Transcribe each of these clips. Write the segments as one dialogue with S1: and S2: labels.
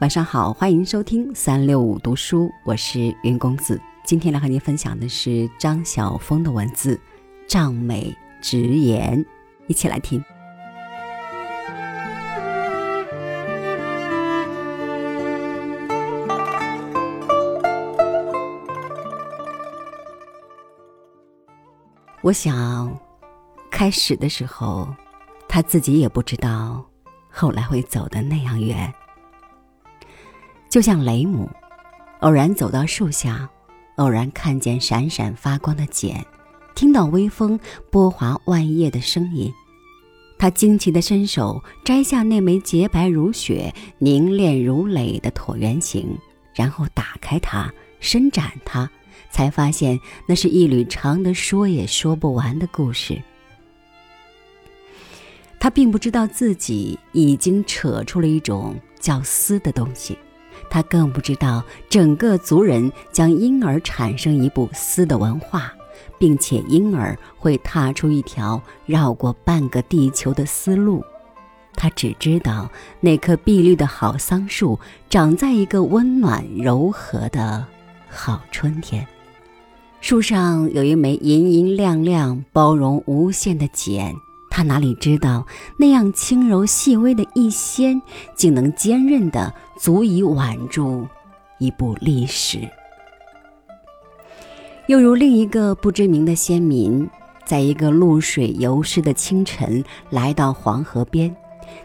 S1: 晚上好，欢迎收听三六五读书，我是云公子。今天来和您分享的是张晓峰的文字《仗美直言》，一起来听。我想，开始的时候，他自己也不知道，后来会走得那样远。就像雷姆，偶然走到树下，偶然看见闪闪发光的茧，听到微风拨划万叶的声音，他惊奇地伸手摘下那枚洁白如雪、凝练如蕾的椭圆形，然后打开它，伸展它，才发现那是一缕长的说也说不完的故事。他并不知道自己已经扯出了一种叫丝的东西。他更不知道，整个族人将因而产生一部丝的文化，并且因而会踏出一条绕过半个地球的丝路。他只知道，那棵碧绿的好桑树长在一个温暖柔和的好春天，树上有一枚银银亮亮、包容无限的茧。他哪里知道，那样轻柔细微的一掀，竟能坚韧的足以挽住一部历史。又如另一个不知名的先民，在一个露水游湿的清晨，来到黄河边，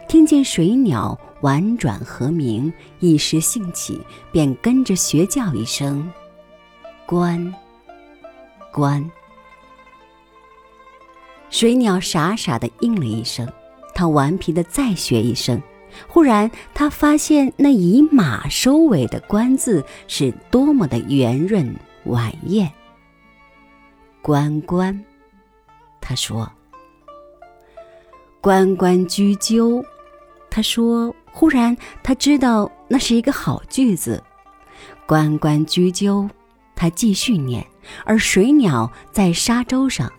S1: 听见水鸟婉转和鸣，一时兴起，便跟着学叫一声：“关，关。”水鸟傻傻的应了一声，他顽皮的再学一声。忽然，他发现那以马收尾的“关”字是多么的圆润婉艳。关关，他说。关关雎鸠，他说。忽然，他知道那是一个好句子。关关雎鸠，他继续念。而水鸟在沙洲上。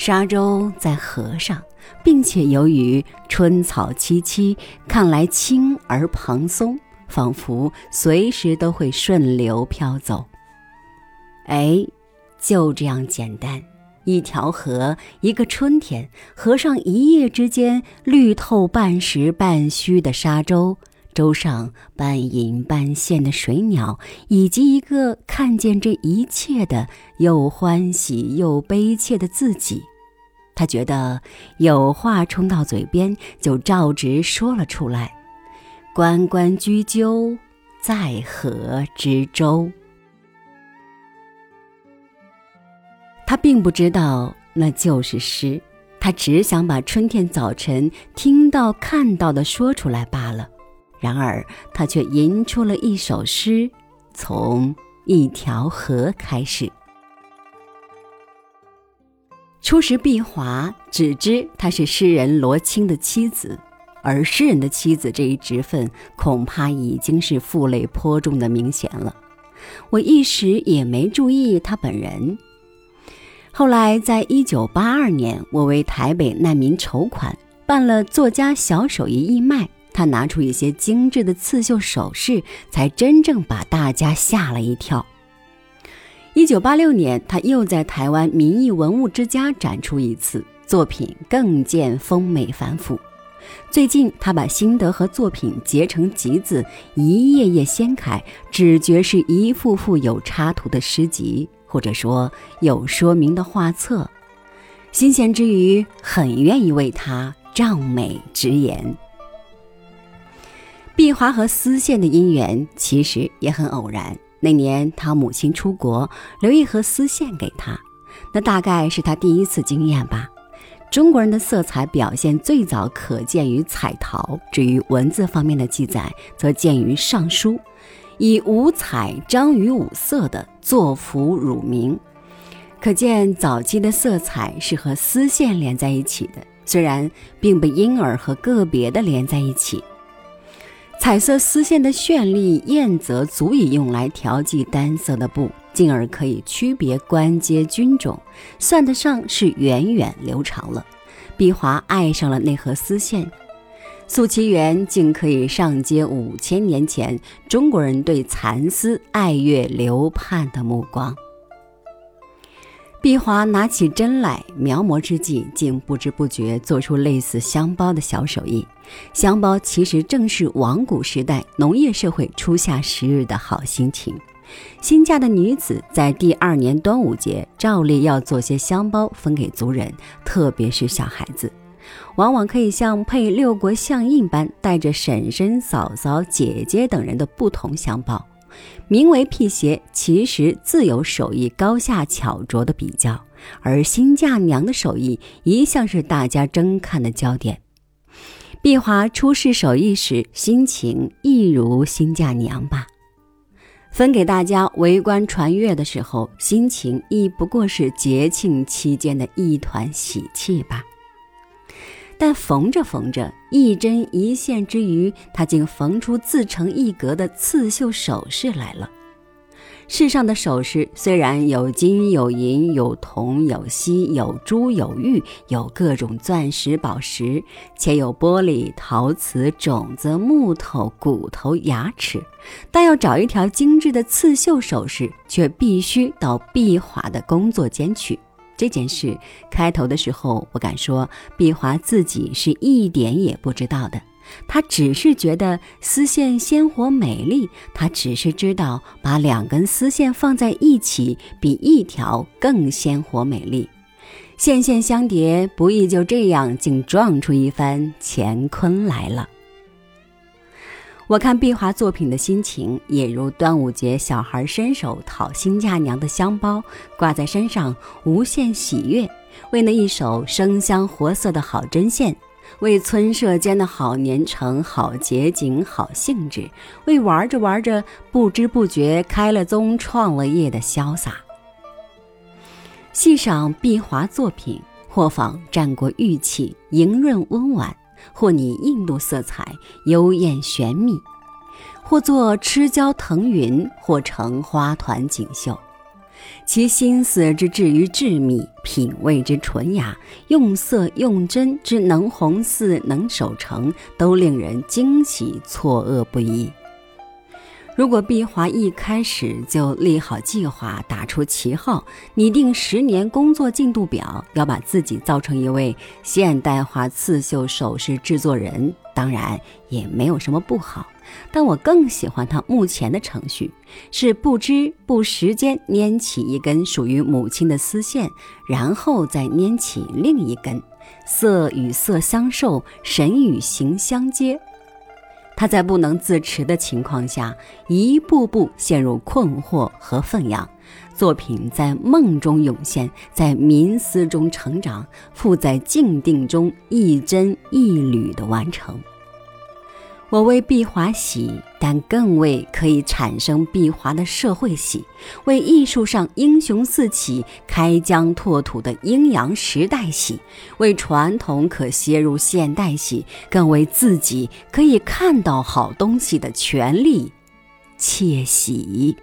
S1: 沙洲在河上，并且由于春草萋萋，看来轻而蓬松，仿佛随时都会顺流飘走。哎，就这样简单，一条河，一个春天，河上一夜之间绿透半实半虚的沙洲，洲上半隐半现的水鸟，以及一个看见这一切的又欢喜又悲切的自己。他觉得有话冲到嘴边，就照直说了出来：“关关雎鸠，在河之洲。”他并不知道那就是诗，他只想把春天早晨听到、看到的说出来罢了。然而，他却吟出了一首诗，从一条河开始。初识毕华，只知她是诗人罗青的妻子，而诗人的妻子这一职分，恐怕已经是负累颇重的明显了。我一时也没注意他本人。后来，在一九八二年，我为台北难民筹款，办了作家小手艺义卖，他拿出一些精致的刺绣首饰，才真正把大家吓了一跳。一九八六年，他又在台湾民意文物之家展出一次作品，更见丰美繁复。最近，他把心得和作品结成集子，一页页掀开，只觉是一幅幅有插图的诗集，或者说有说明的画册。新鲜之余，很愿意为他仗美直言。碧华和丝线的姻缘，其实也很偶然。那年他母亲出国，留一盒丝线给他，那大概是他第一次经验吧。中国人的色彩表现最早可见于彩陶，至于文字方面的记载，则见于《尚书》，以五彩章于五色的作符乳名，可见早期的色彩是和丝线连在一起的，虽然并不因而和个别的连在一起。彩色丝线的绚丽艳泽足以用来调剂单色的布，进而可以区别官阶军种，算得上是源远流长了。碧华爱上了那盒丝线，素其园竟可以上接五千年前中国人对蚕丝爱乐流盼的目光。碧华拿起针来描摹之际，竟不知不觉做出类似香包的小手艺。香包其实正是王古时代农业社会初夏时日的好心情。新嫁的女子在第二年端午节，照例要做些香包分给族人，特别是小孩子，往往可以像配六国相印般，带着婶婶、嫂嫂、姐姐等人的不同香包。名为辟邪，其实自有手艺高下巧拙的比较，而新嫁娘的手艺一向是大家争看的焦点。碧华出示手艺时，心情亦如新嫁娘吧。分给大家围观传阅的时候，心情亦不过是节庆期间的一团喜气吧。但缝着缝着，一针一线之余，他竟缝出自成一格的刺绣首饰来了。世上的首饰虽然有金有银有铜有锡有珠有玉有各种钻石宝石，且有玻璃陶瓷种子木头骨头牙齿，但要找一条精致的刺绣首饰，却必须到碧华的工作间去。这件事开头的时候，我敢说，碧华自己是一点也不知道的。他只是觉得丝线鲜活美丽，他只是知道把两根丝线放在一起，比一条更鲜活美丽。线线相叠，不易就这样竟撞出一番乾坤来了。我看碧华作品的心情，也如端午节小孩伸手讨新嫁娘的香包，挂在身上无限喜悦，为那一手生香活色的好针线，为村社间的好年成、好节景、好兴致，为玩着玩着不知不觉开了宗、创了业的潇洒。细赏碧华作品，或仿战国玉器，莹润温婉。或拟印度色彩，幽艳玄秘；或作螭娇腾云，或成花团锦绣。其心思之至于致密，品味之纯雅，用色用针之能红似能守成，都令人惊喜错愕不已。如果碧华一开始就立好计划，打出旗号，拟定十年工作进度表，要把自己造成一位现代化刺绣首饰制作人，当然也没有什么不好。但我更喜欢他目前的程序，是不知不时间拈起一根属于母亲的丝线，然后再拈起另一根，色与色相授，神与形相接。他在不能自持的情况下，一步步陷入困惑和愤仰，作品在梦中涌现，在冥思中成长，复在静定中一帧一缕的完成。我为毕华喜，但更为可以产生毕华的社会喜，为艺术上英雄四起、开疆拓土的阴阳时代喜，为传统可携入现代喜，更为自己可以看到好东西的权利窃喜。